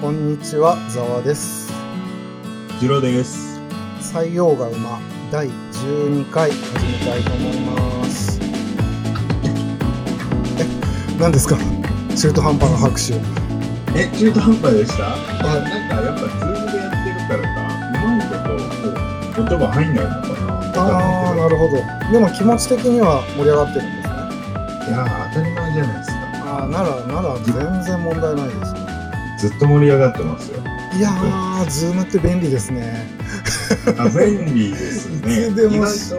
こんにちは、ざわです。ジロです。採用が馬第12回始めたいと思います。え、何ですか？中途半端な拍手。え、中途半端でした？いや、なんかやっぱズームでやってるからか、うまいことこう音が入んないのかなああ、なるほど。でも気持ち的には盛り上がってるんですね。いやー、当たり前じゃないですか。ああ、なら、なら全然問題ないですね。ずっと盛り上がってますよ。いやー、 Zoom って便利ですね。あ、便利ですね。いつでも意外と、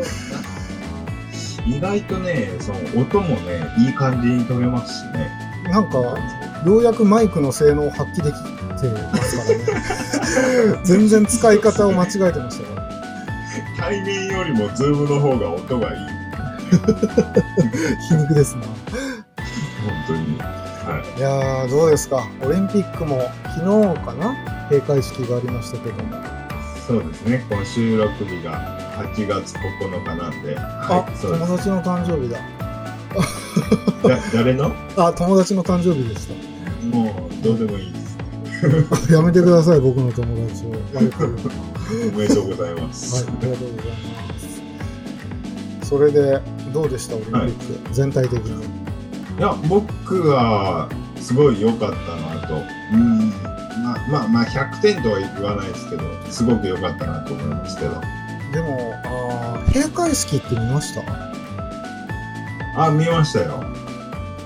意外とね、その音もね、いい感じに取れますしね。なんか、ようやくマイクの性能を発揮できてますからね。全然使い方を間違えてましたよ。対面よりも Zoom の方が音がいい。皮肉ですね。いやー、どうですか。オリンピックも昨日かな？閉会式がありましたけども。い。そうですね。この収録日が8月9日なんで。あは、い、そうです友達の誕生日だ。だ誰の？あ、友達の誕生日でしもうどうでもいいです。た。やめてください、僕の友達を。おめでとうございまはい、す。ありがとうございます。それで、どうでした、オリンピック、全体的に。いや、僕はすごい良かったなと。うん。まあまあまあ100点とは言わないですけど、すごく良かったなと思いますけど。でも、あー閉会式って見ました？あ、見ましたよ。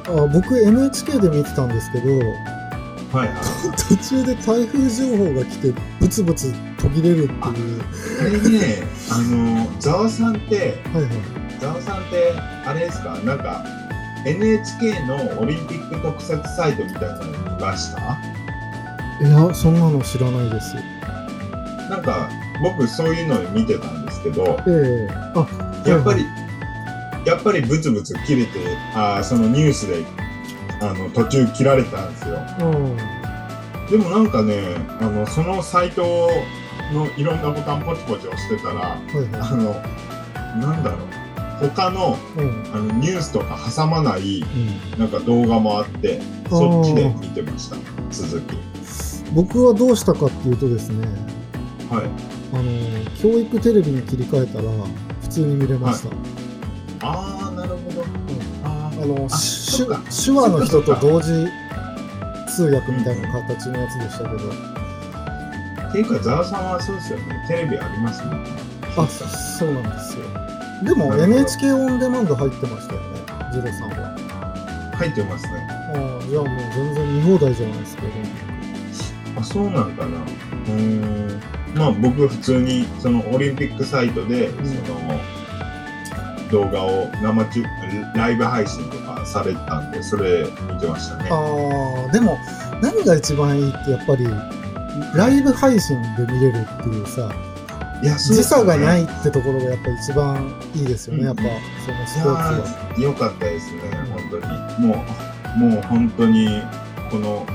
あ僕 NHK で見てたんですけどはいはい。途中で台風情報が来てブツブツ途切れるっていうあれね、あの、ざわさんって、はいはいざわさんって、あれですか、なんか、NHK のオリンピック特設サイトみたいなの見ました？いやそんなの知らないです。なんか、僕そういうの見てたんですけど、ええ。あやっぱり、やっぱりブツブツ切れて、あーそのニュースで、あの、途中切られたんですよ。うん。でもなんかね、あの、そのサイトのいろんなボタンポチポチ押してたら、はいはあの、なんだろう、他のいうん。あのニュースとか挟まない、うん。なんか動画もあって、そっちで見てました、続き。僕はどうしたかっていうとですねはい。あの教育テレビに切り替えたら普通に見れました、あー、なるほど。ああのあしそっか。手話の人と同時通訳みたいな形のやつでしたけど、っていうか、ざわさんはそうですよね。テレビありますもんね。あそうなんですよでも NHK オンデマンド入ってましたよねジロさんは入ってますね。ああじゃあもう全然見放題じゃないですか、あ、そうなんかな。うーん。まあ僕普通にそのオリンピックサイトで、んその動画を生中ライブ配信とかされてたんで、それ見てましたね。ああでも何が一番いいってやっぱりライブ配信で見れるっていうさいや、時差がないってところがやっぱ一番いいですよね、うんやっぱそのいスポーツは。やー良かったですね、本当に。もう、もう本当に、この、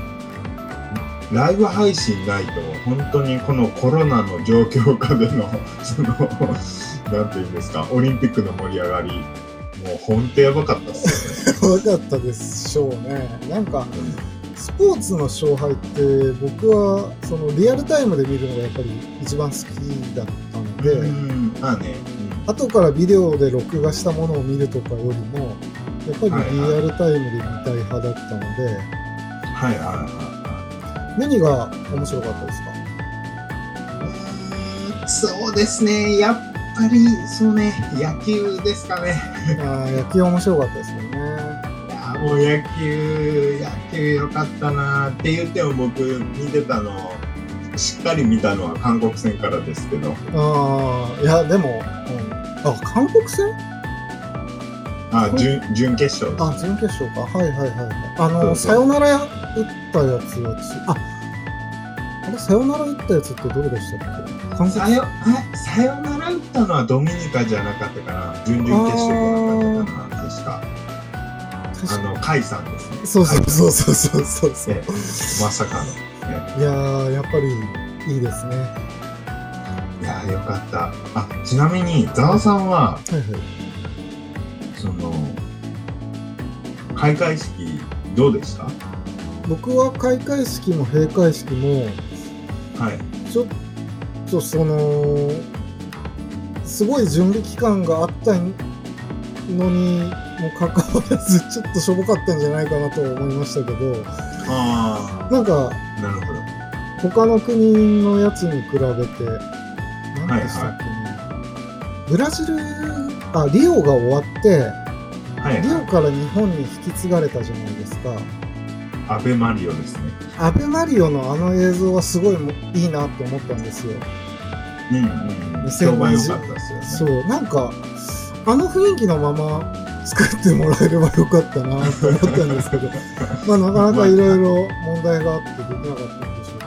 ライブ配信ないと、本当にこのコロナの状況下での、その、なんていうんですか、オリンピックの盛り上がり、もう本当やばかったっすよね。分かったでしょうね。なんかスポーツの勝敗って僕はそのリアルタイムで見るのがやっぱり一番好きだったので、うん、まあね、後からビデオで録画したものを見るとかよりもやっぱりリアルタイムで見たい派だったので、はいはいは何が面白かったですか？そうですね、やっぱり、そうね、野球ですかね。あー野球面白かったですよね。もう野球、野球良かったなって言っても僕見てたの、しっかり見たのは韓国戦からですけど、ああいやでも、うん、あ韓国戦？あ、準準決勝あです。準決勝か。はいはいはいはい。あのそうそう。さよなら打ったやつはちああれさよなら打ったやつってどれでしたっけ？韓国さよあさよなら打ったのはドミニカじゃなかったかな。準々決勝じゃなかったかな。確かあの甲斐さんですね。そうそうそうそうそうそうねまさかの、ね、いやーやっぱりいいですね。いやーよかった。あちなみにざわさんははいはい。その開会式どうでした？僕は開会式も閉会式もはい。ちょっとそのすごい準備期間があったのにもかかわらずちょっとしょぼかったんじゃないかなと思いましたけどあなんかあ、なるほど。他の国のやつに比べて何でしたっけね、ブラジルあリオが終わってはい、リオはい。から日本に引き継がれたじゃないですかアベマリオですね。アベマリオのあの映像はすごいもいいなって思ったんですようんうんうん。2020評判良かったですよね。そうなんかあの雰囲気のまま作ってもらえればよかったなと思ったんですけど まあなかなかいろいろ問題があってできなかったんでしょう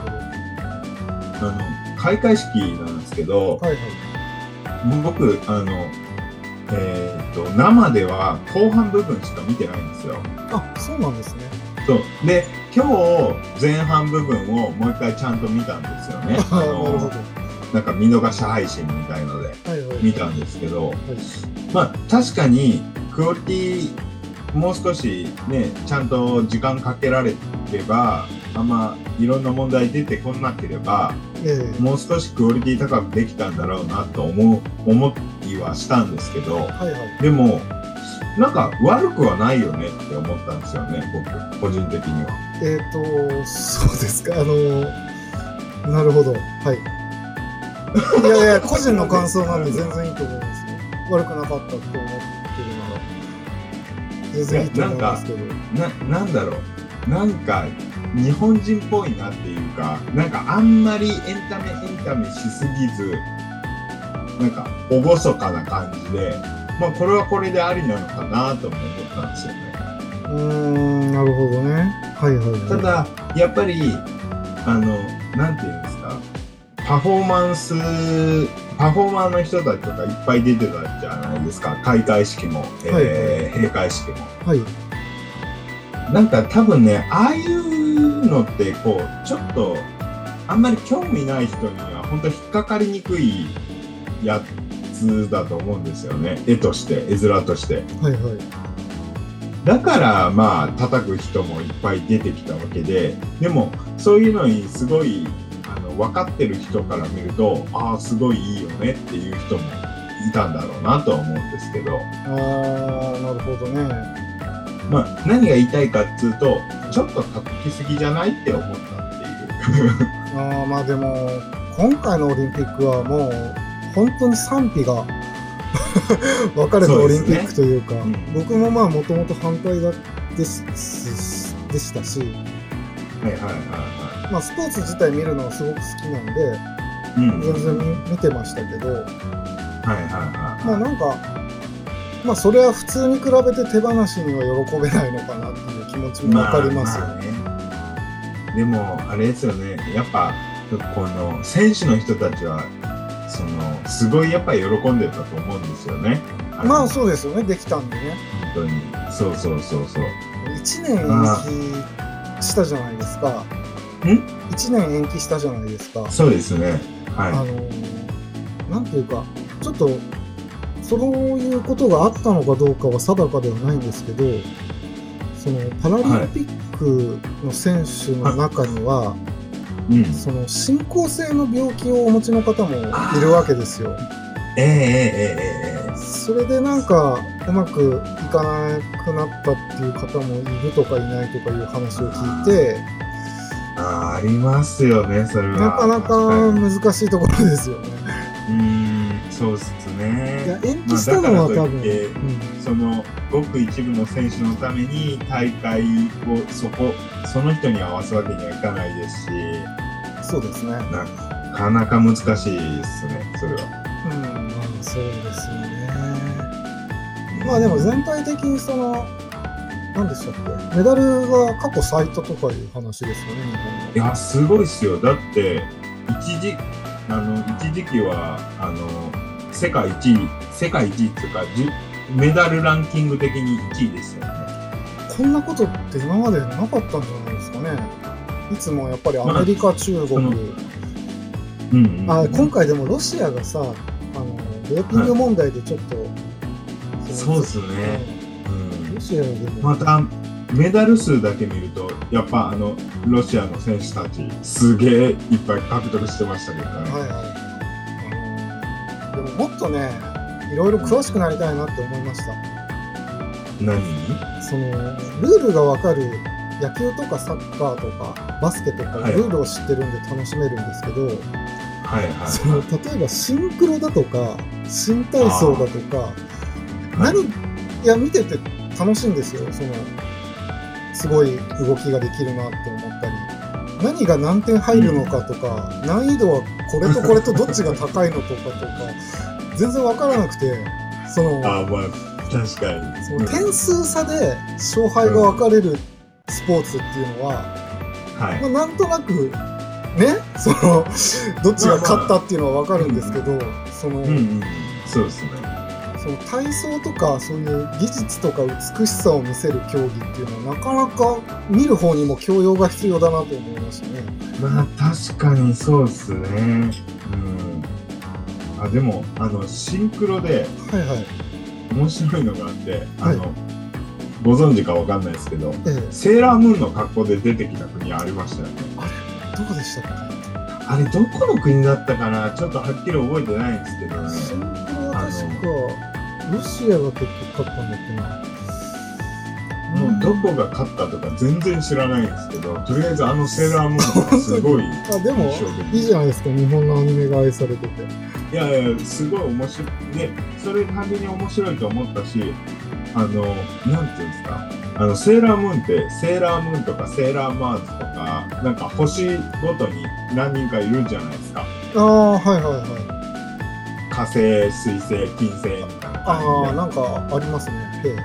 けど。あの、開会式なんですけど、はいはい僕、あの、えーっと、生では後半部分しか見てないんですよ。あそうなんですね。そう。で、今日、前半部分をもう一回ちゃんと見たんですよね。ああなるほど。の、なんか見逃し配信みたいのではいはい。見たんですけど、はい。まあ確かにクオリティもう少しねちゃんと時間かけられればあんまいろんな問題出てこなければええ。もう少しクオリティ高くできたんだろうなと思う思いはしたんですけどはいはい。でもなんか悪くはないよねって思ったんですよね僕個人的には。えっ、とそうですか。あのなるほど。はい。いやいや個人の感想なんで全然いいと思いますよ。悪くなかったって思ってるなら全然いいと思いますけどななんだろう。なんか日本人っぽいなっていうかなんかあんまりエンタメエンタメしすぎずなんか厳かな感じでまあこれはこれでありなのかなとも思ったんですよね。うーんなるほどね。はいはいはい。ただやっぱりあのなんていうんですか。パフォーマンスパフォーマーの人たちとかいっぱい出てたじゃないですか。開会式も、えー閉会式も。はい。なんか多分ね、ああいうのってこう、ちょっと、あんまり興味ない人には本当引っかかりにくいやつだと思うんですよね。絵として、絵面として。はいはい。だからまあ叩く人もいっぱい出てきたわけで、でもそういうのにすごいあの分かってる人から見ると、ああ、すごいいいよねっていう人もいたんだろうなとは思うんですけど、あーなるほどね。まあ何が言いたいかっつうと、ちょっと叩きすぎじゃないって思ったっていう。あーまあでも今回のオリンピックはもう本当に賛否が 分かれたオリンピックというかうん。僕もまあもともと反対だですでしたし、はいはいはまあ、スポーツ自体見るのはすごく好きなんで。うん。全然見見てましたけどはいはいはい。まあなんかまあそれは普通に比べて手放しには喜べないのかなっていう気持ちも分かりますよね。ね。でも、あれですよね。やっぱ、この、選手の人たちは、その、すごいやっぱり喜んでたと思うんですよね。のまあそうですよねできたんでね本当に。そうそうそうそう。1年延期したじゃないですかん1年延期したじゃないですかそうですね。はあのーなんていうかちょっとそういうことがあったのかどうかは定かではないんですけどそのパラリンピックの選手の中には、い。うん。その進行性の病気をお持ちの方もいるわけですよ。えええええええそれでなんかうまくいかなくなったっていう方もいるとかいないとかいう話を聞いてえありますよね、それは。なかなか難しいところですよね。うーん、そうっすね。いや延期したのは多分、うんそのごく一部の選手のために大会をそこその人に合わすわけにはいかないですしそうですね。なかなか難しいですねそれは。うん、まあそうですよね。まあでも全体的にその、何でしたっけ、メダルが過去最多とかいう話ですよね、日本の。いやすごいっすよだって一時あの一時期はあの世界一位世界一位っていうかメダルランキング的に1位ですよね。こんなことって今までなかったんじゃないですかね。いつもやっぱりアメリカ、中国、そのうんうんうんあ今回でもロシアがさ、あのドーピング問題でちょっと、のそうっすね。またメダル数だけ見るとやっぱあのロシアの選手たちすげえいっぱい獲得してましたけどね。はいはい。でももっとねいろいろ詳しくなりたいなって思いました。何？にそのルールがわかる野球とかサッカーとかバスケとかはい。ルールを知ってるんで楽しめるんですけど、はいはいその例えばシンクロだとか新体操だとかはい。何いや見てて楽しいんですよ。そのすごい動きができるなって思ったり。何が何点入るのかとか、難易度はこれとこれとどっちが高いのとかとか全然わからなくてそのあまあ確かに。その点数差で勝敗が分かれるスポーツっていうのは、はい。まあ、なんとなくね？そのどっちが勝ったっていうのは分かるんですけど、そのうんうん。そうですね。その体操とかそういう技術とか美しさを見せる競技っていうのはなかなか見る方にも教養が必要だなと思いましたね。まあ確かにそうですね。うん。あでもあのシンクロではいはい。面白いのがあって、はいあのご存知かわかんないですけど、ええ、セーラームーンの格好で出てきた国ありましたよね。どこでしたっあれどこの国だったかな？ちょっとはっきり覚えてないんですけどけシンね。クロは確かロシアが結局勝ったんだっけな。もうどこが勝ったとか全然知らないんですけど、とりあえずあのセーラームーンがすごい あでもいいじゃないですか日本のアニメが愛されてて。いやいや、すごい面白い。で、それ単純に面白いと思ったし、あの、なんていうんですか、あの、セーラームーンって、セーラームーンとかセーラーマーズとか、なんか星ごとに何人かいるじゃないですか。ああはいはいはい。火星、水星、金星ああ感なんかありますね。で。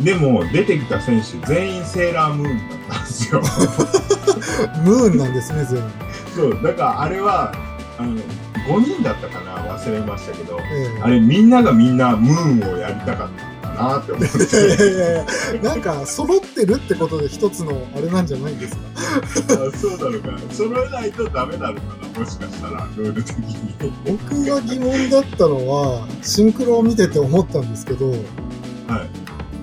でも、出てきた選手全員セーラームーンだったんですよ。ムーンなんですね全員。そう、だからあれは、あの、5人だったかな忘れましたけど、ええあれみんながみんなムーンをやりたかったなって思って。やいやいやなんか揃ってるってことで一つのあれなんじゃないんですか？あそうなのか。揃えないとダメなのかな、もしかしたら、ルール的に。僕が疑問だったのはシンクロを見てて思ったんですけどはい。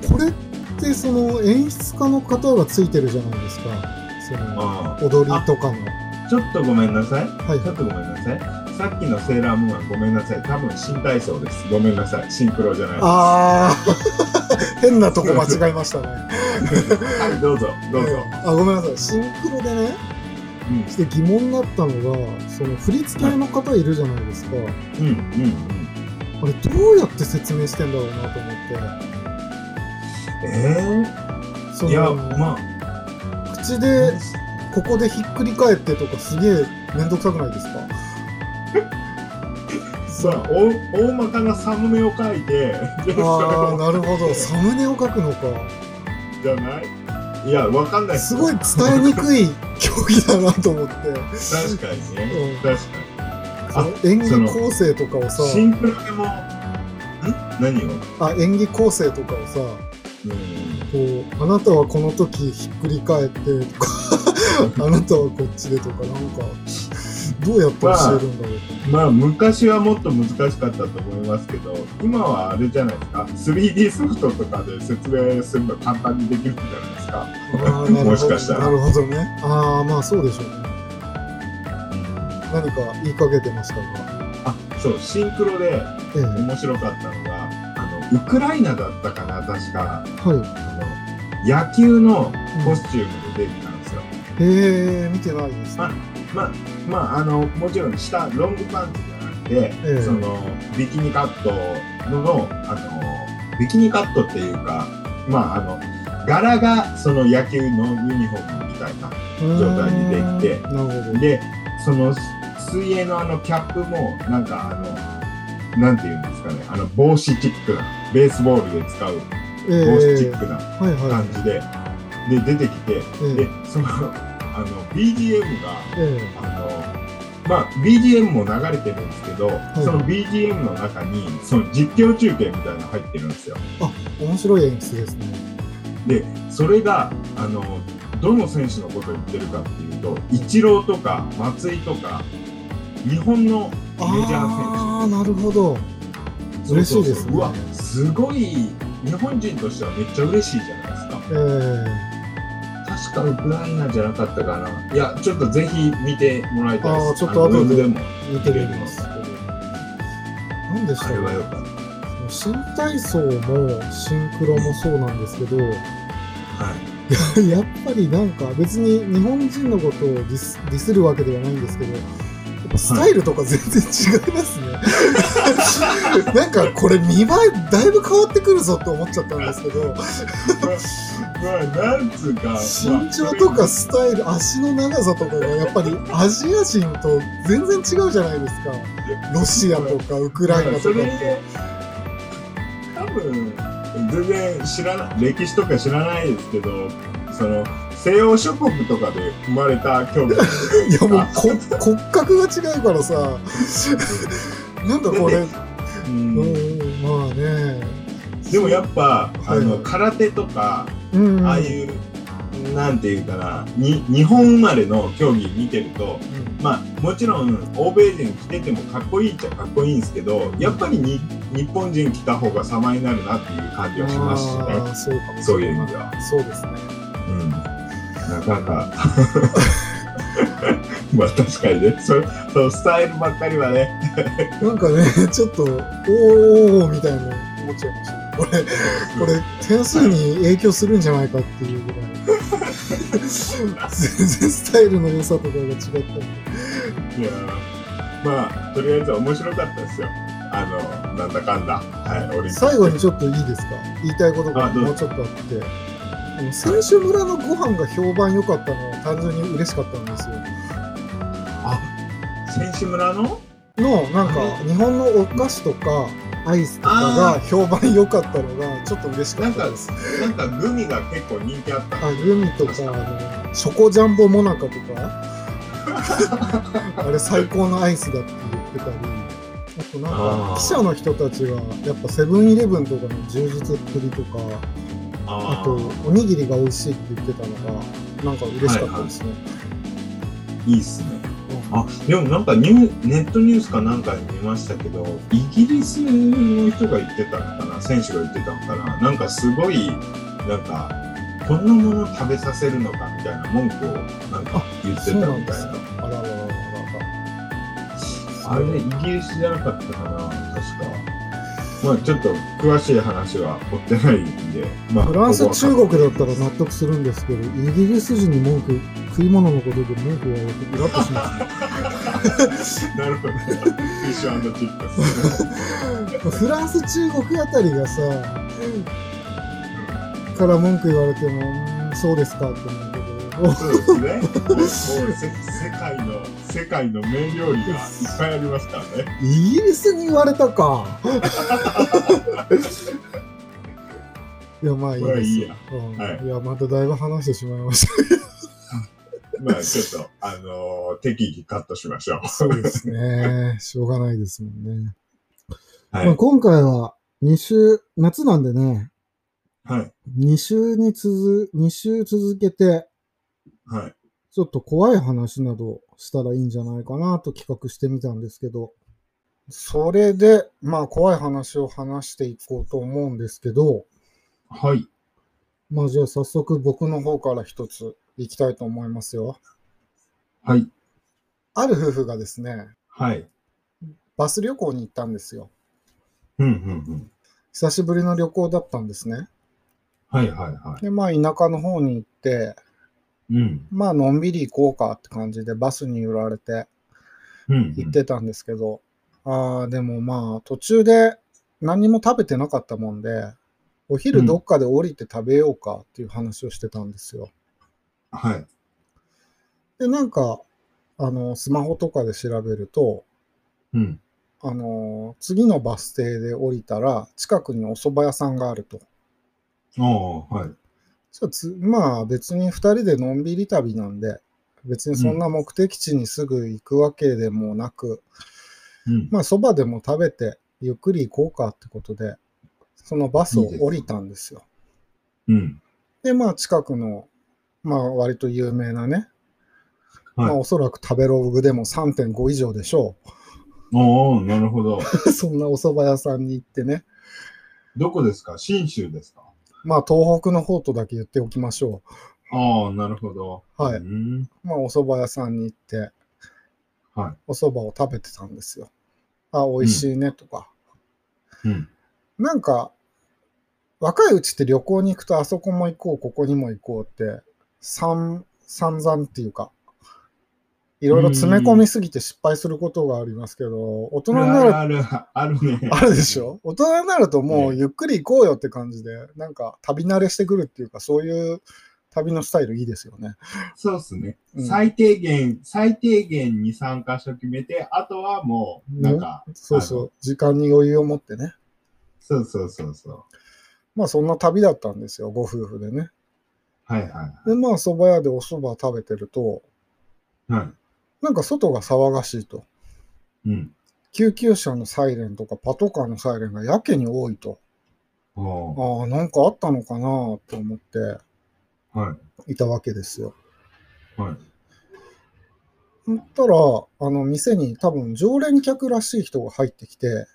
これってその演出家の方がついてるじゃないですかそあの踊りとかのちょっとごめんなさい。はいちょっとごめんなさい。さっきのセーラームーンはごめんなさい。多分新体操です。ごめんなさい。シンクロじゃない。はあー 変なとこ間違えましたねい、どうぞ、どうぞ。ええあごめんなさいシンクロでねうん、して疑問になったのがその振り付けの方いるじゃないですか、うん、うん、あれどうやって説明してんだろうなと思ってうん。えそえいや、のま口でここでひっくり返ってとかすげえめんどくさくないですか？あ、まあ、大大まかなサムネを書いて、ああを、なるほど。サムネを書くのか。じゃない？いや、わかんない。すごい伝えにくい競技だなと思って。確かにね。うん。確かその演技構成とかをさ。に。シンクロでも、ん？何を？あ演技構成とかをさ。うん。こうあなたはこの時ひっくり返ってとか あなたはこっちでとかなんかどうやって教えるんだろう。まあ昔はもっと難しかったと思いますけど今はあれじゃないですか。3D ソフトとかで説明するの簡単にできるんじゃないですか、もしかしたら。なるほどね。ああまあそうでしょうね。何か言いかけてましたがあそうシンクロでええ。面白かったのがあのウクライナだったかな確か。はあの野球のコスチュームで出てえ見てないですね。あまあまああのもちろん下ロングパンツじゃなくて、ええ。そのビキニカットのあのビキニカットっていうかまああの柄がその野球のユニフォームみたいな状態にできてなるほど。でその水泳のあのキャップもなんかあのなんていうんですかねあの帽子チックなベースボールで使うえ帽子チえックなはいはい感じで、で出てきて、えでそのあの BGM がええあのまあ BGM も流れてるんですけど、いその BGM の中にその実況中継みたいなの入ってるんですよ。え面白い演出ですね。でそれがあのどの選手のことを言ってるかっていうとイチローとか松井とか日本のメジャーああなるほど。選手嬉しいですねそうそう。そううわすごい日本人としてはめっちゃ嬉しいじゃないですか。ええ確かウクライナじゃなかったかな。いや、ちょっとぜひ見てもらいたいです。あーちょっと後で。見てみます。なんでしあょうれはよかった。新体操もシンクロもそうなんですけど、はい。やっぱりなんか別に日本人のことをディスディスるわけではないんですけど、スタイルとか全然違いますね。なんかこれ見栄えだいぶ変わってくるぞって思っちゃったんですけど、まあ、なんつうか。身長とかスタイル、足の長さとかがやっぱりアジア人と全然違うじゃないですか。ロシアとかウクライナとかって。多分全然知らない歴史とか知らないですけどその西欧諸国とかで生まれた競技 いやもうこ 骨格が違うからさ、なんかこれ、う うんん、まあね。でもやっぱあのはい。空手とかうん、ああいうなんていうかなに日本生まれの競技見てるとうん。まあもちろん欧米人着ててもかっこいいっちゃかっこいいんですけどやっぱりに日本人着た方が様になるなっていう感じはしますしね。そういう意味では。そうですね。うん、なかなか まあ確かにねそそうスタイルばっかりはねなんかね、ちょっと、おーおーみたいな思っちゃいましたね。これ、これ、点数に影響するんじゃないかっていうぐらい。全然スタイルの良さとかが違ったんで。いやまあとりあえず面白かったですよあのなんだかんだはい最後にちょっといいですか？言いたいことがもうちょっとあって。選手村のご飯が評判良かったのは単純に嬉しかったんですよ。あ選手村の？の、なんか、日本のお菓子とか、アイスとかが評判良かったのが、ちょっと嬉しかったです。なんかグミが結構人気あった。あ、グミとか、あの、チョコジャンボモナカとか、あれ最高のアイスだって言ってたり、あとなんあかー、記者の人たちが、やっぱセブンイレブンとかの充実っぷりとか、ああと、おにぎりが美味しいって言ってたのが、なんか嬉しかったですね。いいっすねあでもなんかニューネットニュースかなんかに見ましたけどイギリスの人が言ってたのかな選手が言ってたのかななんかすごいなんかこんなもの食べさせるのかみたいな文句をなんか言ってたみたないなか。あらららら。あれイギリスじゃなかったかな確かまあちょっと詳しい話は追ってないんで、まあ、フランス、中国だったら納得するんですけど、イギリス人に文句、食い物のことで文句言われてイラッとしますね。なるほど。フィッシュチップス。フランス、中国あたりがさ、から文句言われても、そうですかって思うけど、そうですね。もう世界の世界の名料理がいっぱいありますからね。イギリスに言われたか。いや、まあいいですまあいいやうんはいいや、まただいぶ話してしまいましまあちょっとあのー適宜カットしましょう。た。そうですね。しょうがないですもんね。はいまあ、今回は2週、夏なんでね、はい2週に続、2週続けて、はいちょっと怖い話などしたらいいんじゃないかなと企画してみたんですけど、それで、まあ怖い話を話していこうと思うんですけど、はいまあじゃあ早速僕の方から一ついきたいと思いますよ。はいある夫婦がですね、はい。バス旅行に行ったんですよ。うんうんうん。久しぶりの旅行だったんですね。はいはいはで、まあ田舎の方に行って、い。うんまあのんびり行こうかって感じでバスに揺られてうん行ってたんですけど、ああ、でもまあ途中で何も食べてなかったもんで、お昼どっかで降りて食べようかっていう話をしてたんですよ。はい。で、なんか、あの、スマホとかで調べると、うん。あの、次のバス停で降りたら、近くにお蕎麦屋さんがあると。ああはい。じゃあつまあ別に2人でのんびり旅なんで、別にそんな目的地にすぐ行くわけでもなく、うん。まあ蕎麦でも食べてゆっくり行こうかってことで、そのバスを降りたんですよ。うん。で、まあ近くの、まあ割と有名なね、はいまあおそらく食べログでも3.5以上でしょおおなるほど。う。そんなお蕎麦屋さんに行ってね、どこですか？信州ですか？まあ東北の方とだけ言っておきましょああ、なるほど。はいうんまあ、お蕎麦屋さんに行って、はお蕎麦を食べてたんですよ。あ、美味しいねとか。い。うん。なんか、若いうちって旅行に行くとあそこも行こう、ここにも行こうって、散散々っていうか、いろいろ詰め込みすぎて失敗することがありますけど、大人になる、ある、ある、ね。あるでしょ？大人になるともうねゆっくり行こうよって感じで、なんか旅慣れしてくるっていうか、そういう旅のスタイルいいですよね。そうっすね。うん最低限、最低限に3箇所決めて、あとはもう、なんか、そうそう、時間に余裕を持ってね。そうそうそうそう。まあそんな旅だったんですよ、ご夫婦でね。はいはで、まあ蕎麦屋でお蕎麦食べてると、い。はい。なんか外が騒がしいと。うん。救急車のサイレンとかパトカーのサイレンがやけに多いと。ああ、なんかあったのかなと思ってはい。いたわけですよ。はい。そったら、あの店に多分常連客らしい人が入ってきて、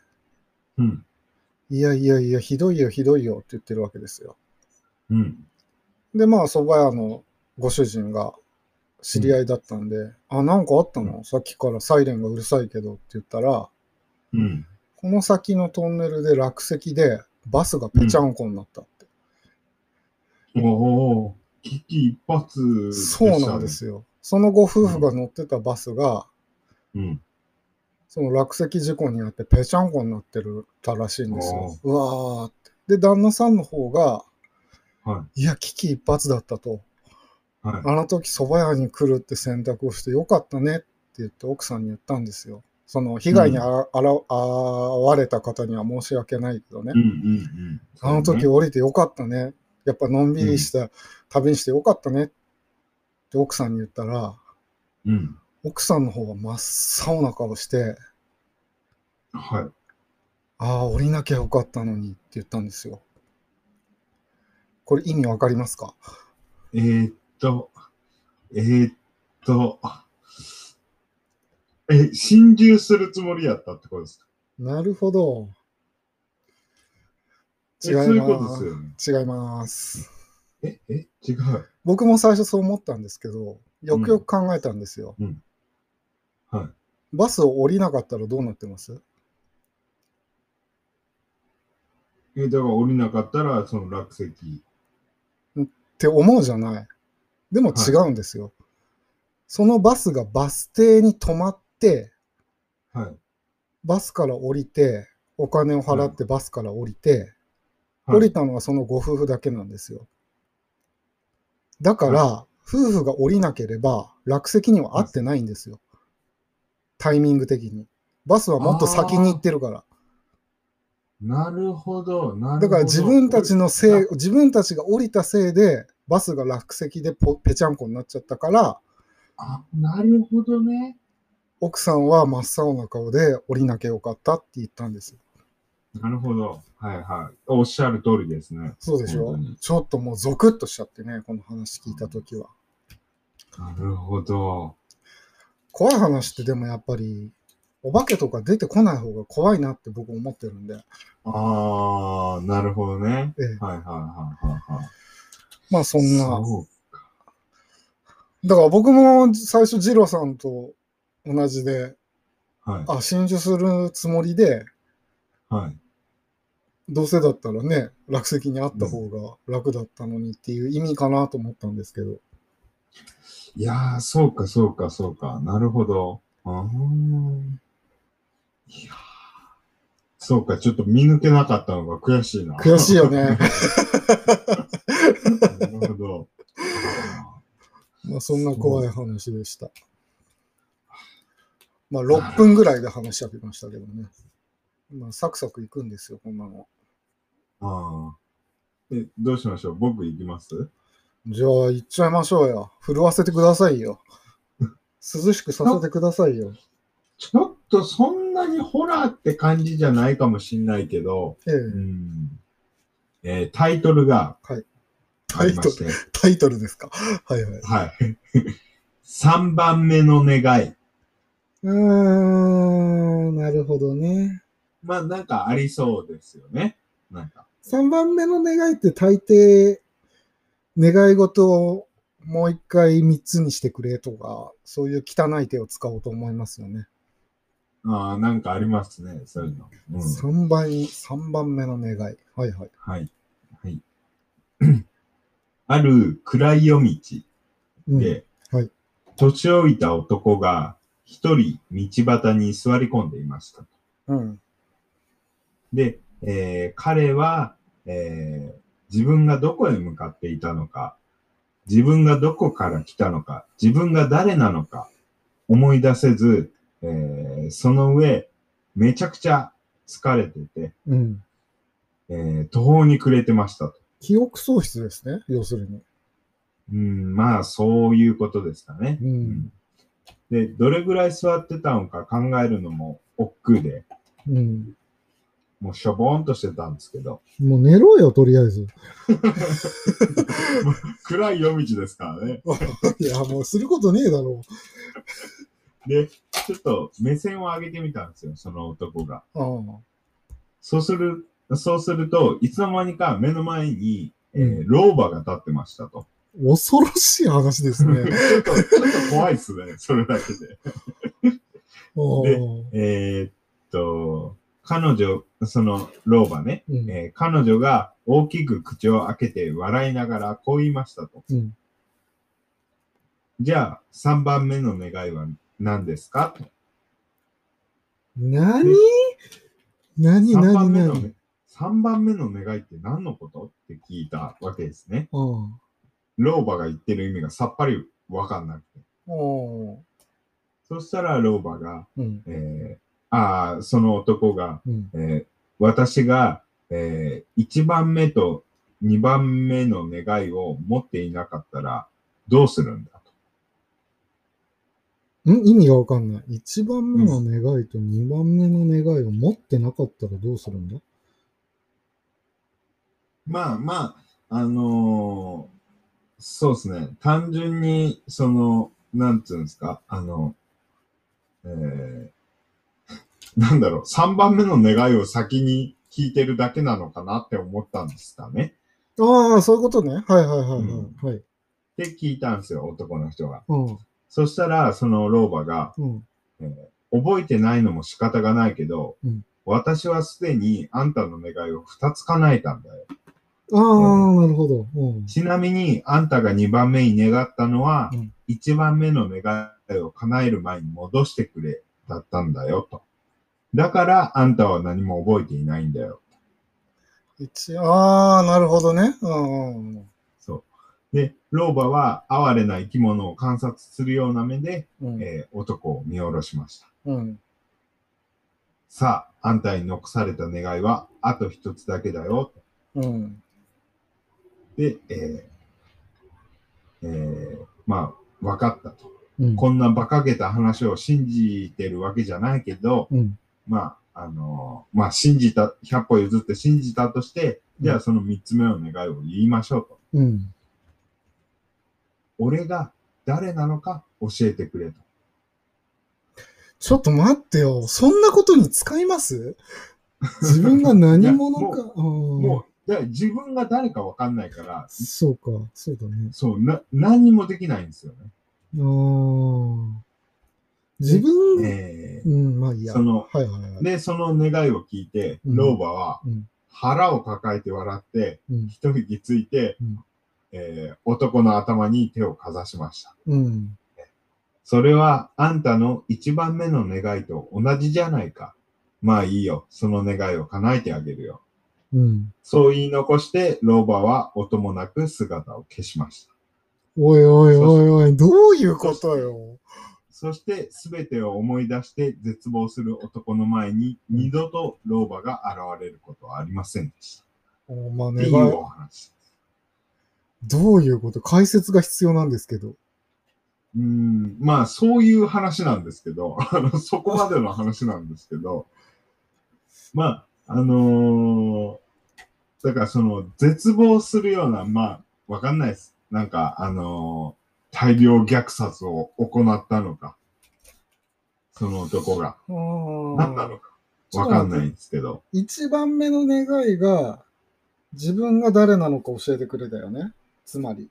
うん。いやいやいや、ひどいよひどいよって言ってるわけですよ。うん。で、まあ蕎麦屋のご主人が知り合いだったんで、あ、なんかあったの？さっきからサイレンがうるさいけどって言ったら、うん。この先のトンネルで落石でバスがぺちゃんこになったって。おお、危機一髪ねそうなんですよ。そのご夫婦が乗ってたバスが、うん。その落石事故にあってぺちゃんこになってるたらしいんですよ。うわーって。で、旦那さんの方が、はいや、危機一髪だったと。い。はい。あの時蕎麦屋に来るって選択をしてよかったねって言って奥さんに言ったんですよ。その被害にあら、あら遭われた方には申し訳ないけどねうん。うんうん。あの時降りてよかったね。やっぱのんびりした旅にしてよかったねって奥さんに言ったら、うん。奥さんの方が真っ青な顔して、はい。ああ、降りなきゃよかったのにって言ったんですよ。これ意味わかりますか？えー、っと、えー、っと、え、心中するつもりやったってことですか？なるほど。違いまですよね。す。違います。え、え、違う？僕も最初そう思ったんですけど、よくよく考えたんですよ。はい。バスを降りなかったらどうなってます？え、だから降りなかったら、その落石。って思うじゃない。でも違うんですよ。そのバスがバス停に止まって、はい。バスから降りて、お金を払ってバスから降りて、はい降りたのはそのご夫婦だけなんですよ。だから、夫婦が降りなければ落石には合ってないんですよ。タイミング的に。バスはもっと先に行ってるから。なるほど。なるほど。だから自分たちのせい、自分たちが降りたせいで、バスが落石でポぺちゃんこになっちゃったから、あ、なるほどね。奥さんは真っ青な顔で降りなきゃよかったって言ったんですよ。なるほど。はいはい。おっしゃる通りですね。そうでしょ？ちょっともうゾクッとしちゃってね、この話聞いたときは。なるほど。怖い話ってでもやっぱり、お化けとか出てこない方が怖いなって僕思ってるんで。ああ、なるほどね。ええはいはいはいはいはい。まあそんな。だから僕も最初ジローさんと同じで、はい。あ、真珠するつもりで、はい。どうせだったらね、落石にあった方が楽だったのにっていう意味かなと思ったんですけど。いやー、そうかそうかそうか。なるほど。あそうか、ちょっと見抜けなかったのが悔しいな。悔しいよね。なるほど。まあそんな怖い話でした。まあ6分ぐらいで話し合ってましたけどね。まあサクサクいくんですよ、こんなの。ああ。え、どうしましょう？僕行きます？じゃあ行っちゃいましょうよ。震わせてくださいよ。涼しくさせてくださいよ。ちょっとそんなにホラーって感じじゃないかもしんないけど、ええうんえータイトルがはいありまして、タイトルですか？はいはい。はい。3番目の願い。うーん、なるほどね。まあなんかありそうですよね。なんか。3番目の願いって大抵、願い事をもう一回3つにしてくれとか、そういう汚い手を使おうと思いますよね。ああ、なんかありますね、そういうの。うん、3倍、三番目の願い。はいはい。はい。はい。ある暗い夜道うん、で、はい年老いた男が一人道端に座り込んでいました。うん。で、えー彼は、えー自分がどこへ向かっていたのか、自分がどこから来たのか、自分が誰なのか思い出せず、えーその上、めちゃくちゃ疲れてて、うん。えー途方に暮れてましたと。記憶喪失ですね、要するに。うん、まあ、そういうことですかね。うん。で、どれぐらい座ってたのか考えるのも億劫で、うん。もうしょぼーんとしてたんですけど、もう寝ろよ、とりあえず。暗い夜道ですからね。いや、もうすることねえだろで、ちょっと目線を上げてみたんですよ、その男が。そうする、そうすると、いつの間にか目の前に、えーう老婆が立ってましたと。あ、恐ろしい話ですね。ちょっと、ちょっと怖いっすね、それだけで。ああえーっと、彼女、その老婆ね、うんえー彼女が大きく口を開けて笑いながらこう言いましたと。うんじゃあ、3番目の願いは何ですか？と。何？何？3何番目の何？ね、3番目の願いって何のこと？って聞いたわけですね。ああ老婆が言ってる意味がさっぱりわかんなくて。ああそしたら老婆が、うん。えー、ああ、その男が、うん。えー私が、えー、1番目と2番目の願いを持っていなかったらどうするんだと。ん？意味がわかんない。1番目の願いと2番目の願いを持ってなかったらどうするんだ？まあまあ、あのーそうですね。単純に、その、なんつうんですか、あの、えー、なんだろう、3番目の願いを先に聞いてるだけなのかなって思ったんですかね。ああ、そういうことね。はいはいはいはい。うんはい。って聞いたんですよ、男の人が。うん。そしたら、その老婆が、うん。覚えてないのも仕方がないけど、うん私はすでにあんたの願いを2つ叶えたんだよ。ああ、なるほど。うん。ちなみに、あんたが2番目に願ったのは、うん1番目の願いを叶える前に戻してくれ、だったんだよ、と。だから、あんたは何も覚えていないんだよ。一ああ、なるほどね。うんうんそう。で、老婆は哀れな生き物を観察するような目で、うん。えー男を見下ろしました。うん。さあ、あんたに残された願いは、あと一つだけだよ。うん。で、えーえーまあ、分かったと。うん。こんな馬鹿げた話を信じてるわけじゃないけど、うん。まあ、あのーまあ、信じた、100歩譲って信じたとして、じゃあその3つ目の願いを言いましょうと。うん。俺が誰なのか教えてくれと。ちょっと待ってよ。そんなことに使います？自分が何者か？うんもう、だ自分が誰か分かんないから、そうか、そうだね。そう、な、何にもできないんですよね。あー自分、えうん、まあいいや。そのはいはいはい。ーで、その願いを聞いて、うん老婆はうん腹を抱えて笑って、うん。一息ついて、うんえー男の頭に手をかざしました。うん。それはあんたの一番目の願いと同じじゃないか。まあいいよ。その願いを叶えてあげるよ。うん。そう言い残して、老婆は音もなく姿を消しました。おいおいおいおい、どういうことよ。そして、すべてを思い出して絶望する男の前に、二度と老婆が現れることはありませんでした。おまあ、願いいうお話。どういうこと解説が必要なんですけど。うーん、まあ、そういう話なんですけど、あのそこまでの話なんですけど、まあ、あのーだからその、絶望するような、まあ、わかんないです。なんか、あのー大量虐殺を行ったのか、その男が、何なのか、わかんないんですけど、一番目の願いが、自分が誰なのか教えてくれたよね。つまり。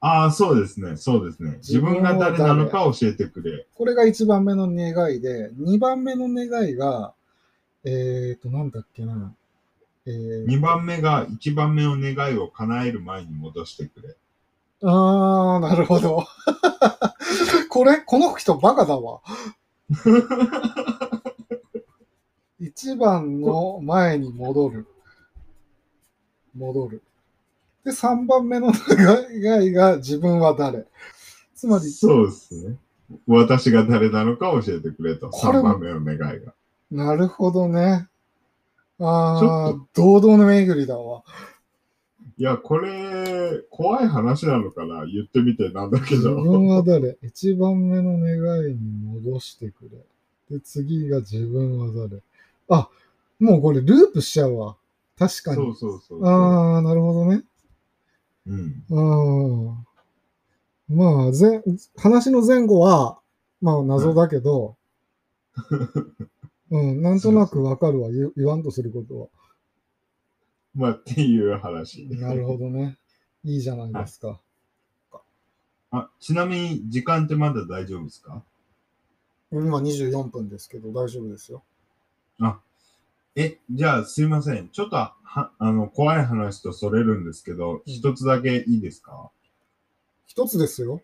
ああ、そうですね、そうですね。自分が誰なのか教えてくれ。これが1番目の願いで、2番目の願いが、えっ、ー、と、なんだっけな。えー、2番目が1番目の願いを叶える前に戻してくれ。ああ、なるほど。これ、この人バカだわ。1番の前に戻る。戻る。で、3番目の願いが自分は誰つまり。そうですね。私が誰なのか教えてくれと。3番目の願いが。なるほどね。ああ、堂々の巡りだわ。いや、これ、怖い話なのかな？言ってみてなんだけど。自分は誰 ?1 番目の願いに戻してくれ。で、次が自分は誰？あ、もうこれループしちゃうわ。確かに。そうそうそうああ、なるほどね。うん。まあ、ぜ話の前後は、まあ謎だけど、うん、うん、なんとなくわかるわ言、言わんとすることは。まあ、っていう話。なるほどね。いいじゃないですか。はい、あ、ちなみに時間ってまだ大丈夫ですか？今24分ですけど大丈夫ですよ。あ、え、じゃあすいません。ちょっとは、あの、怖い話とそれるんですけど、一、つだけいいですか？一つですよ。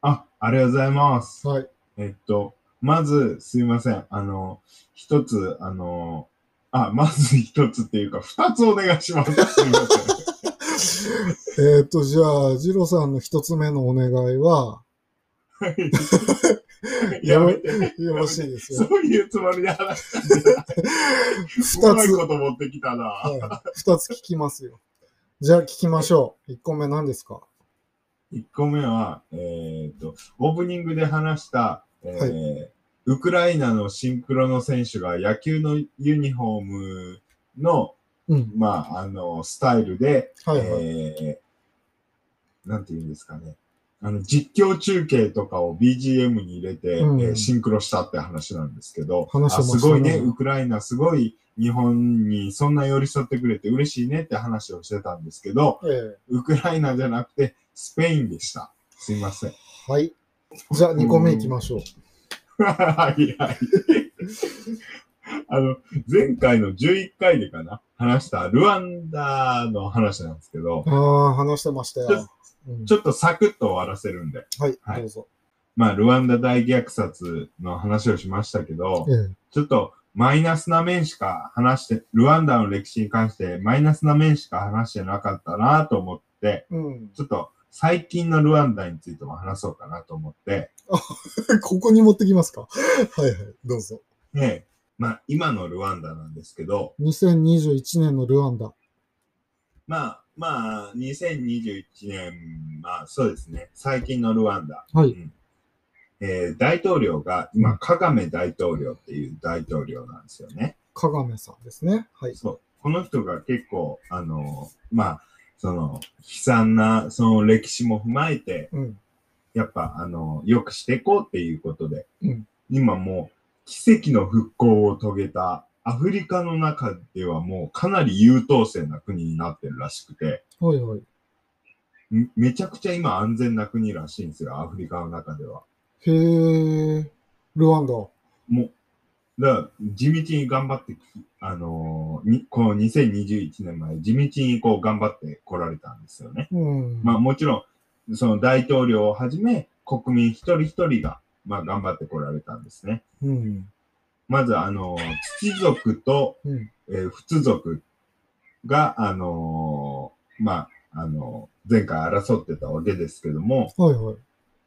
あ、ありがとうございます。はい。えっと、まず、すいません。あの、一つ、あの、あ、まず一つっていうか、二つお願いします。すいません。えっと、じゃあ、ジロさんの一つ目のお願いは、はい。やめて。よろしいですよ。そういうつもりで話した。二つ。こと持ってきたな。はい。二つ聞きますよ。じゃあ聞きましょう。一個目何ですか？一個目は、えっ、ー、と、オープニングで話した、えー、はい、ウクライナのシンクロの選手が野球のユニフォームの、うん、まあ、あの、スタイルで、はいはい、えー、なんて言うんですかね。あの、実況中継とかを BGM に入れて、うん、えー、シンクロしたって話なんですけど、ね、すごいね、ウクライナすごい日本にそんな寄り添ってくれて嬉しいねって話をしてたんですけど、えウクライナじゃなくてスペインでした。すいません。はい。じゃあ2個目いきましょう。はいはい。あの、前回の11回でかな、話したルワンダの話なんですけど、ああ、話してましたよ。ちょっとサクッと終わらせるんで。はい、はい、どうぞ。まあ、ルワンダ大虐殺の話をしましたけど、ええ、ちょっとマイナスな面しか話して、ルワンダの歴史に関してマイナスな面しか話してなかったなと思って、うん、ちょっと最近のルワンダについても話そうかなと思って。ここに持ってきますか？はいはい、どうぞ。ねまあ、今のルワンダなんですけど。2021年のルワンダ。まあ、まあ、2021年、まあそうですね、最近のルワンダ。はい。うんえー、大統領が今、カガメ大統領っていう大統領なんですよね。カガメさんですね。はい。そう。この人が結構、あの、まあ、その、悲惨な、その歴史も踏まえて、うん、やっぱ、あの、よくしていこうっていうことで、うん、今もう、奇跡の復興を遂げたアフリカの中ではもうかなり優等生な国になってるらしくて、はいはい。めちゃくちゃ今安全な国らしいんですよ、アフリカの中では。へえ、ルワンダ。もう、だから地道に頑張ってあのー、この2021年前、地道にこう頑張ってこられたんですよね。うん、まあもちろん、その大統領をはじめ、国民一人一人が、まあ頑張ってこられたんですね。うん、まず、あの、土族と、うん、えー、仏族が、あのー、まあ、あのー、前回争ってたわけですけども、はいはい。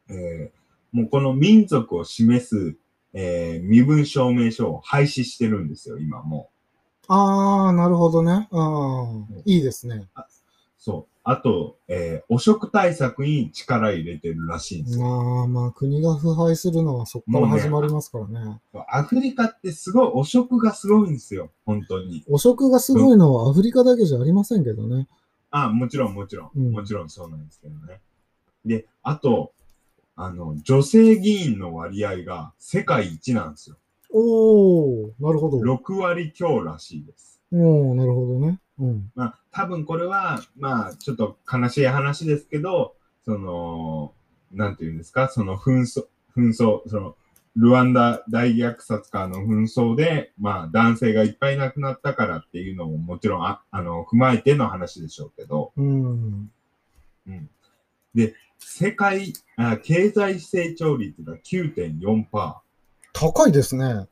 えー、もうこの民族を示す、えー、身分証明書を廃止してるんですよ、今もああ、なるほどね。ああ、いいですね。そう。あと、えー、汚職対策に力入れてるらしいんですよ。まあまあ、国が腐敗するのはそこから始まりますからね。ねアフリカってすごい、汚職がすごいんですよ。本当に。汚職がすごいのはアフリカだけじゃありませんけどね。あもちろんもちろん、うん、もちろんそうなんですけどね。で、あと、あの、女性議員の割合が世界一なんですよ。おー、なるほど。6割強らしいです。おー、なるほどね。うん。まあ、多分これは、まあ、ちょっと悲しい話ですけど、その、なんていうんですか、その紛争、紛争、その、ルワンダ大虐殺からの紛争で、まあ男性がいっぱい亡くなったからっていうのももちろんあ、あの、踏まえての話でしょうけど、うん。うん。で、世界、あ経済成長率が9.4%。高いですね。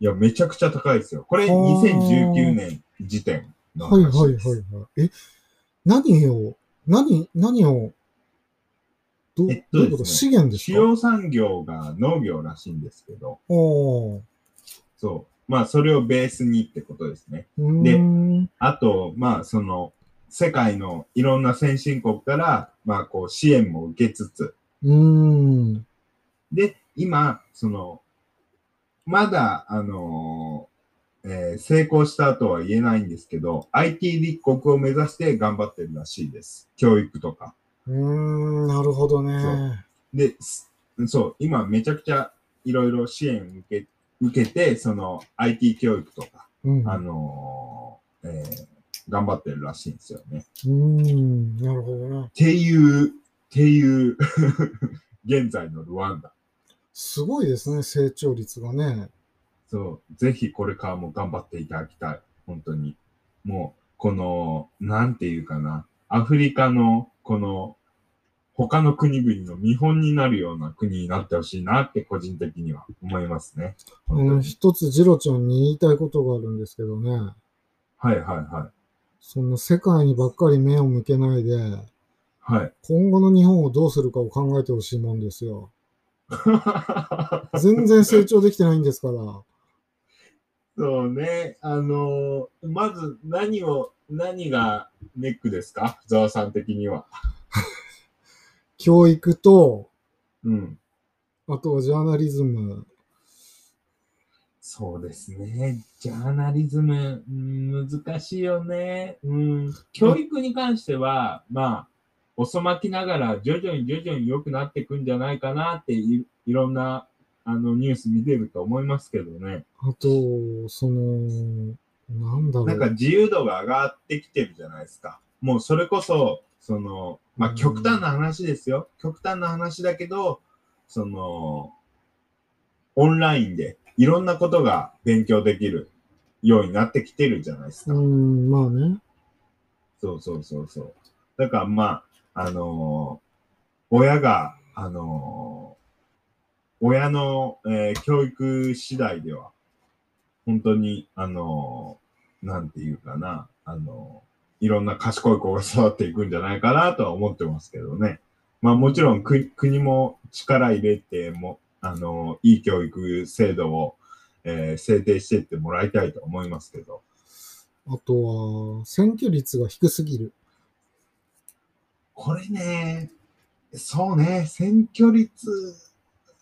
いや、めちゃくちゃ高いですよ。これはあ2019年時点のはいはいはい。はい。え、何を、何、何を、どうえっとどういうこと資源ですか？主要産業が農業らしいんですけど、おーそう。まあ、それをベースにってことですね。でん。あと、まあ、その、世界のいろんな先進国から、まあ、こう、支援も受けつつ、うーん。で、今、その、まだ、あのえー成功したとは言えないんですけど、IT 立国を目指して頑張ってるらしいです。教育とか。うーん、なるほどね。で、すそう、今めちゃくちゃいろいろ支援受け、受けて、その IT 教育とか、うん。あのーえー頑張ってるらしいんですよね。うーん、なるほどねっ。ていう、っていう、現在のルワンダ。すごいですね、成長率がね。そう、ぜひこれからも頑張っていただきたい。本当に。もう、この、なんていうかな、アフリカの、この、他の国々の見本になるような国になってほしいなって個人的には思いますね。あの、一つジロちゃんに言いたいことがあるんですけどね。はいはいはい。そんな世界にばっかり目を向けないで、はい。今後の日本をどうするかを考えてほしいもんですよ。全然成長できてないんですから。そうね。あのーまず何を、何がネックですか？ふざわさん的には。教育と、うん。あとはジャーナリズム。そうですね。ジャーナリズム、うん難しいよね。うん。教育に関しては、まあ、遅まきながら徐々に徐々に良くなっていくんじゃないかなっていいろんなあのニュース見てると思いますけどね。あと、その、なんだろう。なんか自由度が上がってきてるじゃないですか。もうそれこそ、その、まあうん極端な話ですよ。極端な話だけど、その、オンラインでいろんなことが勉強できるようになってきてるじゃないですか。うん、まあね。そうそうそうそう。だからまあ、あのー親が、あのー親の、えー教育次第では、本当に、あのーなんていうかな、あのーいろんな賢い子が育っていくんじゃないかなとは思ってますけどね。まあもちろん国国も力入れても、あのーいい教育制度を、えー制定していってもらいたいと思いますけど。あとは、選挙率が低すぎる。これね、そうね、選挙率、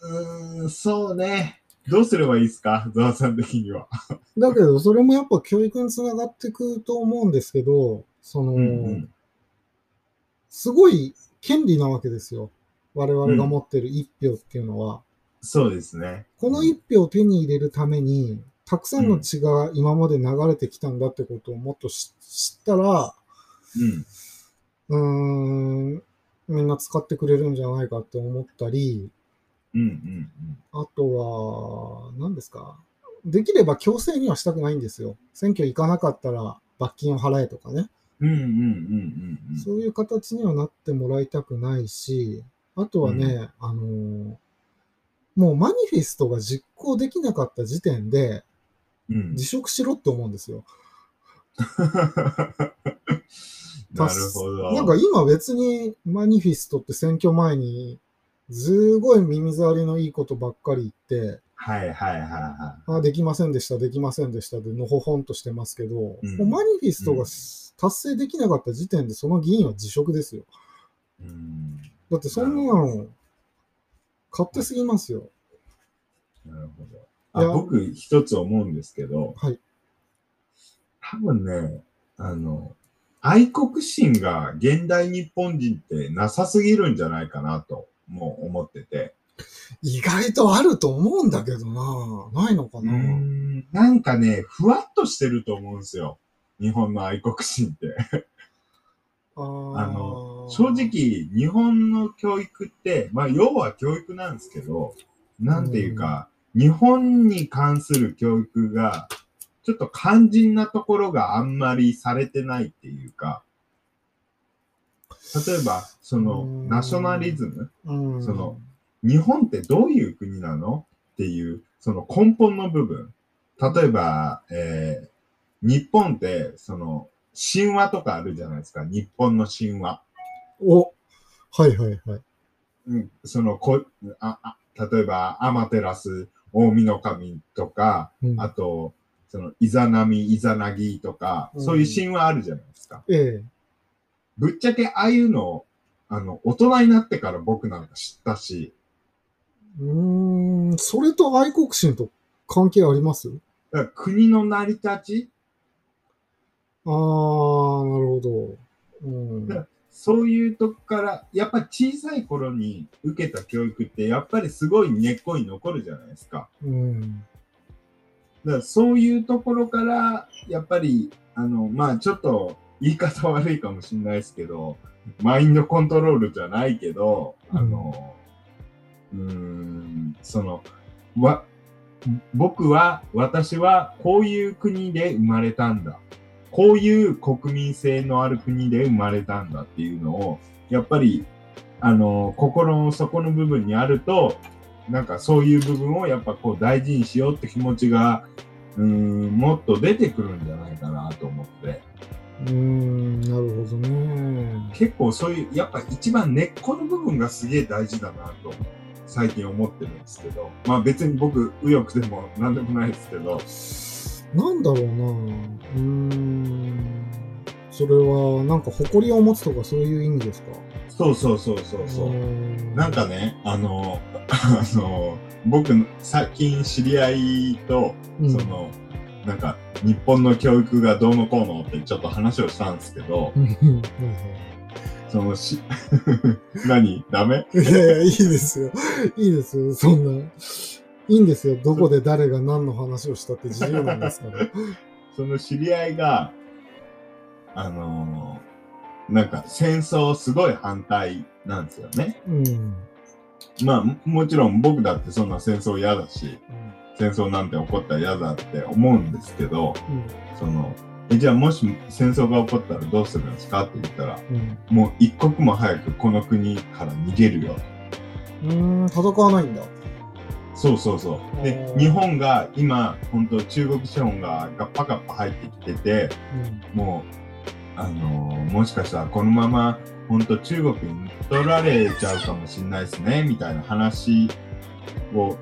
うーん、そうね。どうすればいいですか？ザワさん的には。だけど、それもやっぱ教育につながってくると思うんですけど、その、うんうんすごい権利なわけですよ。我々が持ってる一票っていうのは。そうですね。この一票を手に入れるために、たくさんの血が今まで流れてきたんだってことをもっと知知ったら、うん。うーん、みんな使ってくれるんじゃないかって思ったり、うんうんあとは、何ですか？できれば強制にはしたくないんですよ。選挙行かなかったら罰金を払えとかね。うん。うんうんうんうんそういう形にはなってもらいたくないし、あとはね、あのーもうマニフェストが実行できなかった時点でうん。うん辞職しろって思うんですよ。なるほど。なんか今別にマニフェストって選挙前にすごい耳障りのいいことばっかり言って、はいはいはいはあできませんでした、できませんでしたでのほほんとしてますけど、うんマニフェストが達成できなかった時点でその議員は辞職ですよ。い。うん。だってそんなの勝手すぎますよ。なるほど。いあや僕一つ思うんですけど、はい。多分ね、あの、愛国心が現代日本人ってなさすぎるんじゃないかなとも思ってて。意外とあると思うんだけどな。ないのかうな。んなんかね、ふわっとしてると思うんですよ。日本の愛国心って。あーあの正直、日本の教育って、まあ、要は教育なんですけど、なんていうか、日本に関する教育が、ちょっと肝心なところがあんまりされてないっていうか、例えば、その、うんナショナリズム？うん、その日本ってどういう国なの？っていう、その根本の部分。例えば、えー日本って、その、神話とかあるじゃないですか。日本の神話。おはいはいはい。うん、そのこああ、例えば、アマテラス、大神神とか、うんあと、その、イザナミ、イザナギとか、うんそういう神話あるじゃないですか。ええ。ぶっちゃけ、ああいうの、あの、大人になってから僕なんか知ったし、うーん、それと愛国心と関係あります？だから国の成り立ちあー、なるほど。うん。だそういうとこから、やっぱ小さい頃に受けた教育って、やっぱりすごい根っこに残るじゃないですか。うん。だからそういうところから、やっぱり、あの、まあちょっと言い方悪いかもしれないですけど、マインドコントロールじゃないけど、あの、うん、その、わ、僕は、私はこういう国で生まれたんだ。こういう国民性のある国で生まれたんだっていうのを、やっぱり、あの、心の底の部分にあると、なんかそういう部分をやっぱこう大事にしようって気持ちが、うん、もっと出てくるんじゃないかなと思って。うーん、なるほどね。結構そういう、やっぱ一番根っこの部分がすげえ大事だなと、最近思ってるんですけど。まあ別に僕、右翼でも何でもないですけど。なんだろうな。うーん。それは、なんか誇りを持つとかそういう意味ですか？そうそうそうそうそう。ーなんかね、あの、あの、僕、最近知り合いと、うん、その、なんか、日本の教育がどうのこうのってちょっと話をしたんですけど、そのし、何？ダメ？いやいや、いいですよ。いいですよ。そんな。いいんですよ。どこで誰が何の話をしたって自由なんですから。その知り合いが、あのーなんか戦争すごい反対なんですよね。うん。まあ、ももちろん僕だってそんな戦争嫌だし、戦争なんて起こったら嫌だって思うんですけど、その、え、じゃあもし戦争が起こったらどうするんですか？って言ったら、うん。もう一刻も早くこの国から逃げるよ。うん。戦わないんだ。そうそうそう。で日本が今、本当中国資本がガッパガッパ入ってきてて、もう、あのーもしかしたらこのまま、本当中国に取られちゃうかもしれないですね、みたいな話を、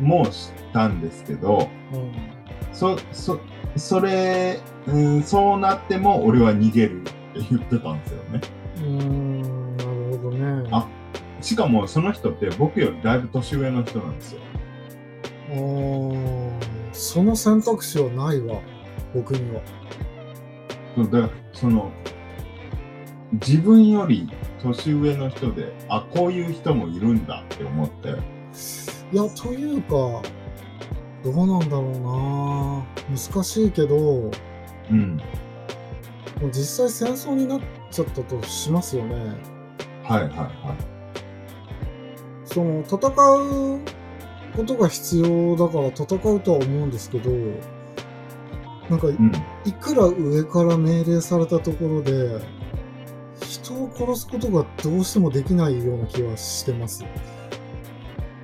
もうしたんですけど、うん。うん。そ、そ、それ、うん、そうなっても俺は逃げるって言ってたんですよね。うーん、なるほどね。あしかもその人って僕よりだいぶ年上の人なんですよ。その選択肢はないわ。僕には。だからその自分より年上の人であこういう人もいるんだって思っていや、というか、どうなんだろうな。難しいけど、もうんう実際戦争になっちゃったとしますよね。はいはいはその、戦うことが必要だから戦うとは思うんですけど、なんか、いうんいくら上から命令されたところで、人を殺すことがどうしてもできないような気はしてます。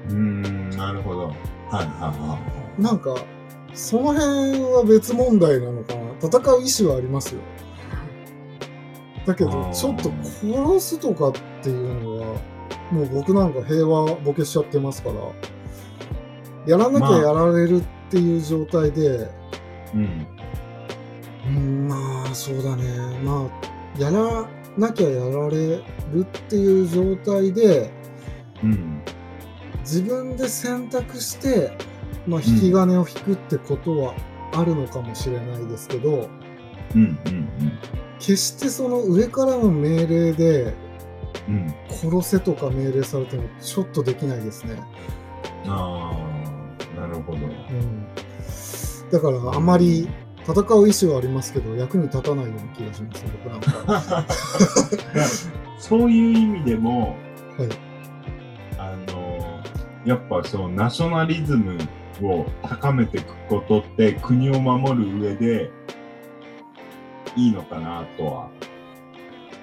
うーんなるほどはいはいはなんか、その辺は別問題なのかな。戦う意思はありますよ。だけどちょっと殺すとかっていうのは、もう僕なんか平和ボケしちゃってますから、やらなきゃやられるっていう状態で、いうんうん、まあ、そうだね。まあ、やらなきゃやられるっていう状態で、うん自分で選択して、まあ、引き金を引くってことはあるのかもしれないですけど、うんうん決してその上からの命令でうん。うん殺せとか命令されてもちょっとできないですね。ああなるほど。うん、だからあまり戦う意思はありますけど、役に立たないような気がします、僕なんか。そういう意味でも、はいやっぱそのナショナリズムを高めていくことって国を守る上でいいのかなとは。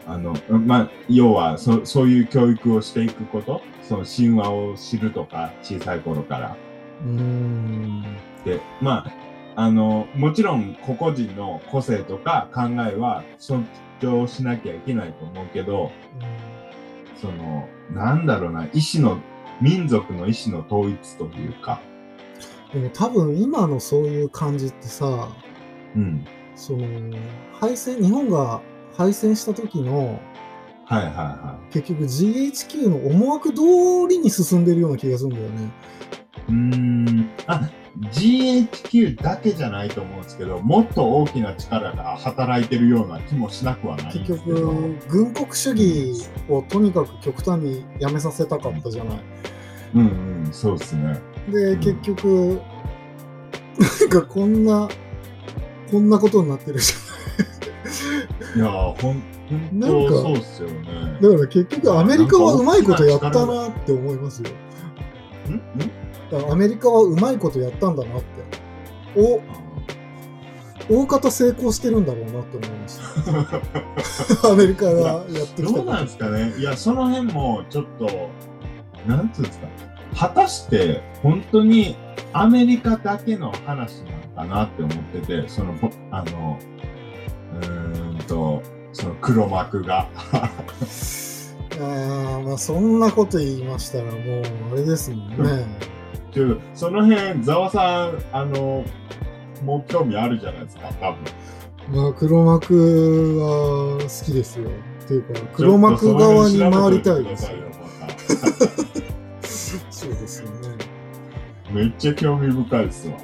あの、まあ、要はそ、そういう教育をしていくこと、その神話を知るとか、小さい頃から。うーん。で、まあ、あの、もちろん個々人の個性とか考えは尊重しなきゃいけないと思うけど、その、なんだろうな、意思の、民族の意思の統一というか、でも多分今のそういう感じってさ、うん。その、敗戦、日本が敗戦した時の、はいはいは結局 GHQ の思惑通りに進んでるような気がするんだよね。い。うーん。あ、GHQ だけじゃないと思うんですけど、もっと大きな力が働いてるような気もしなくはないん結。局、軍国主義をとにかく極端にやめさせたかったじゃない。うんうん、そうですね。で、うん結局、なんかこんな、こんなことになってるじいやー、ほん、本なんか当そうっすよね。ゃん。だから結局アメリカはうまいことやったなって思いますよ。んん？アメリカはうまいことやったんだなって。お、大方成功してるんだろうなって思いました。アメリカがやってきたどうなんですかねいや、その辺もちょっと、なんつうんですか。果たして、本当にアメリカだけの話なのかなって思ってて、その、ほあの、うーんと、その黒幕が。あーまあそんなこと言いましたらもうあれですもんね。ちょその辺、ざわさん、あの、もう興味あるじゃないですか、多分。まあ黒幕は好きですよ。っていうか黒幕側に回りたいですよ。めっちゃ興味深いですわ。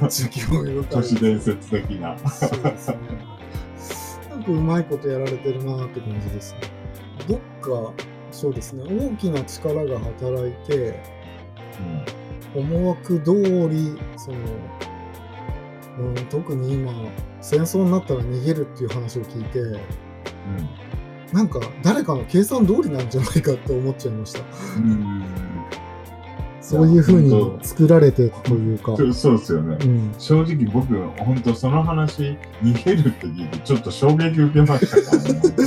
めっちゃ興味深い都市伝説的な。そうですね。なんかうまいことやられてるなって感じですね。どっか、そうですね、大きな力が働いて、思惑通り、その、うん、特に今、戦争になったら逃げるっていう話を聞いて、うん。うんなんか誰かの計算通りなんじゃないかって思っちゃいました。うんそういう風に本作られてというか。そうですよね。うん、正直僕、本当その話、逃げるって聞いて、ちょっと衝撃受けましたからね。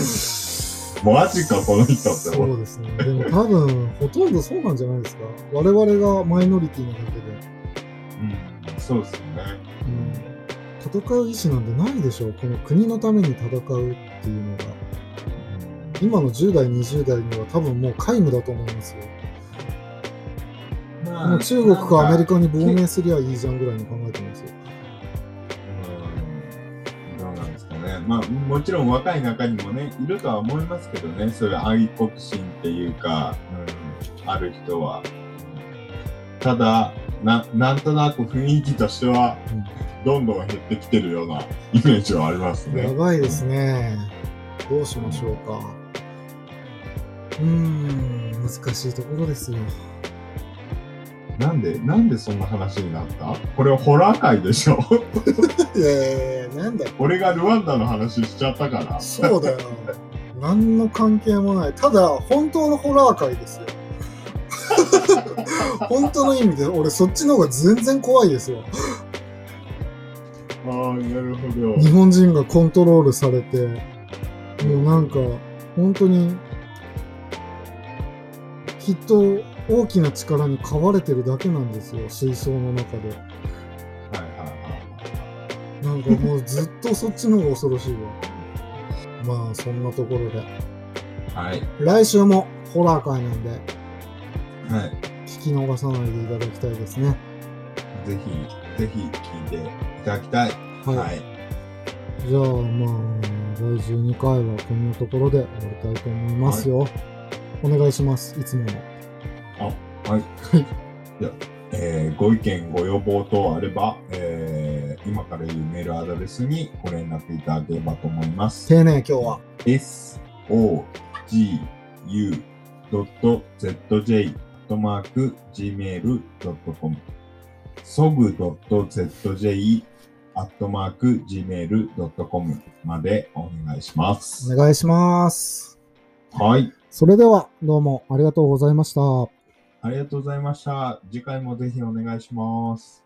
マジか、この人ってそうですね。でも多分、ほとんどそうなんじゃないですか。我々がマイノリティなだけで。うん、そうですよね。うん、戦う意思なんてないでしょう。この国のために戦うっていうのが。今の10代、20代には多分もう皆無だと思いますよ。まもう中国かアメリカ。カに亡命すりゃいいじゃんぐらいに考えてますよ。うんどうなんですかね。まあ、もちろん若い中にもね、いるとは思いますけどね、そういう愛国心っていうか、うん、ある人は。ただな、なんとなく雰囲気としては、どんどん減ってきてるような イメージはありますね。やばいですね。どうしましょうか。うーん、難しいところですよ。なんで、なんでそんな話になった？これはホラー界でしょ？いやいやいや、なんだ？俺がルワンダの話しちゃったから。そうだよ。何の関係もない。ただ、本当のホラー界ですよ。本当の意味で、俺そっちの方が全然怖いですよ。ああ、なるほど。日本人がコントロールされて、もうなんか、本当に、きっと大きな力に飼われてるだけなんですよ、水槽の中で。はいはいなんかもうずっとそっちの方が恐ろしいわ。まあ、そんなところで。はい。はい。来週もホラー界なんで、はい。聞き逃さないでいただきたいですね。ぜひ、ぜひ聞いていただきたい。はい。はい。じゃあ、まあ、第12回はこんなところで終わりたいと思いますよ。お願いします。いつもの。はい。じゃあえーご意見、ご要望等あれば、えー今から言うメールアドレスにご連絡いただければと思います。丁寧、今日は。s, o, g, u, z, j, マーク gmail.com そぐ .zj アットマーク gmail.com までお願いします。お願いします。はい。それでは、どうもありがとうございました。ありがとうございました。次回もぜひお願いします。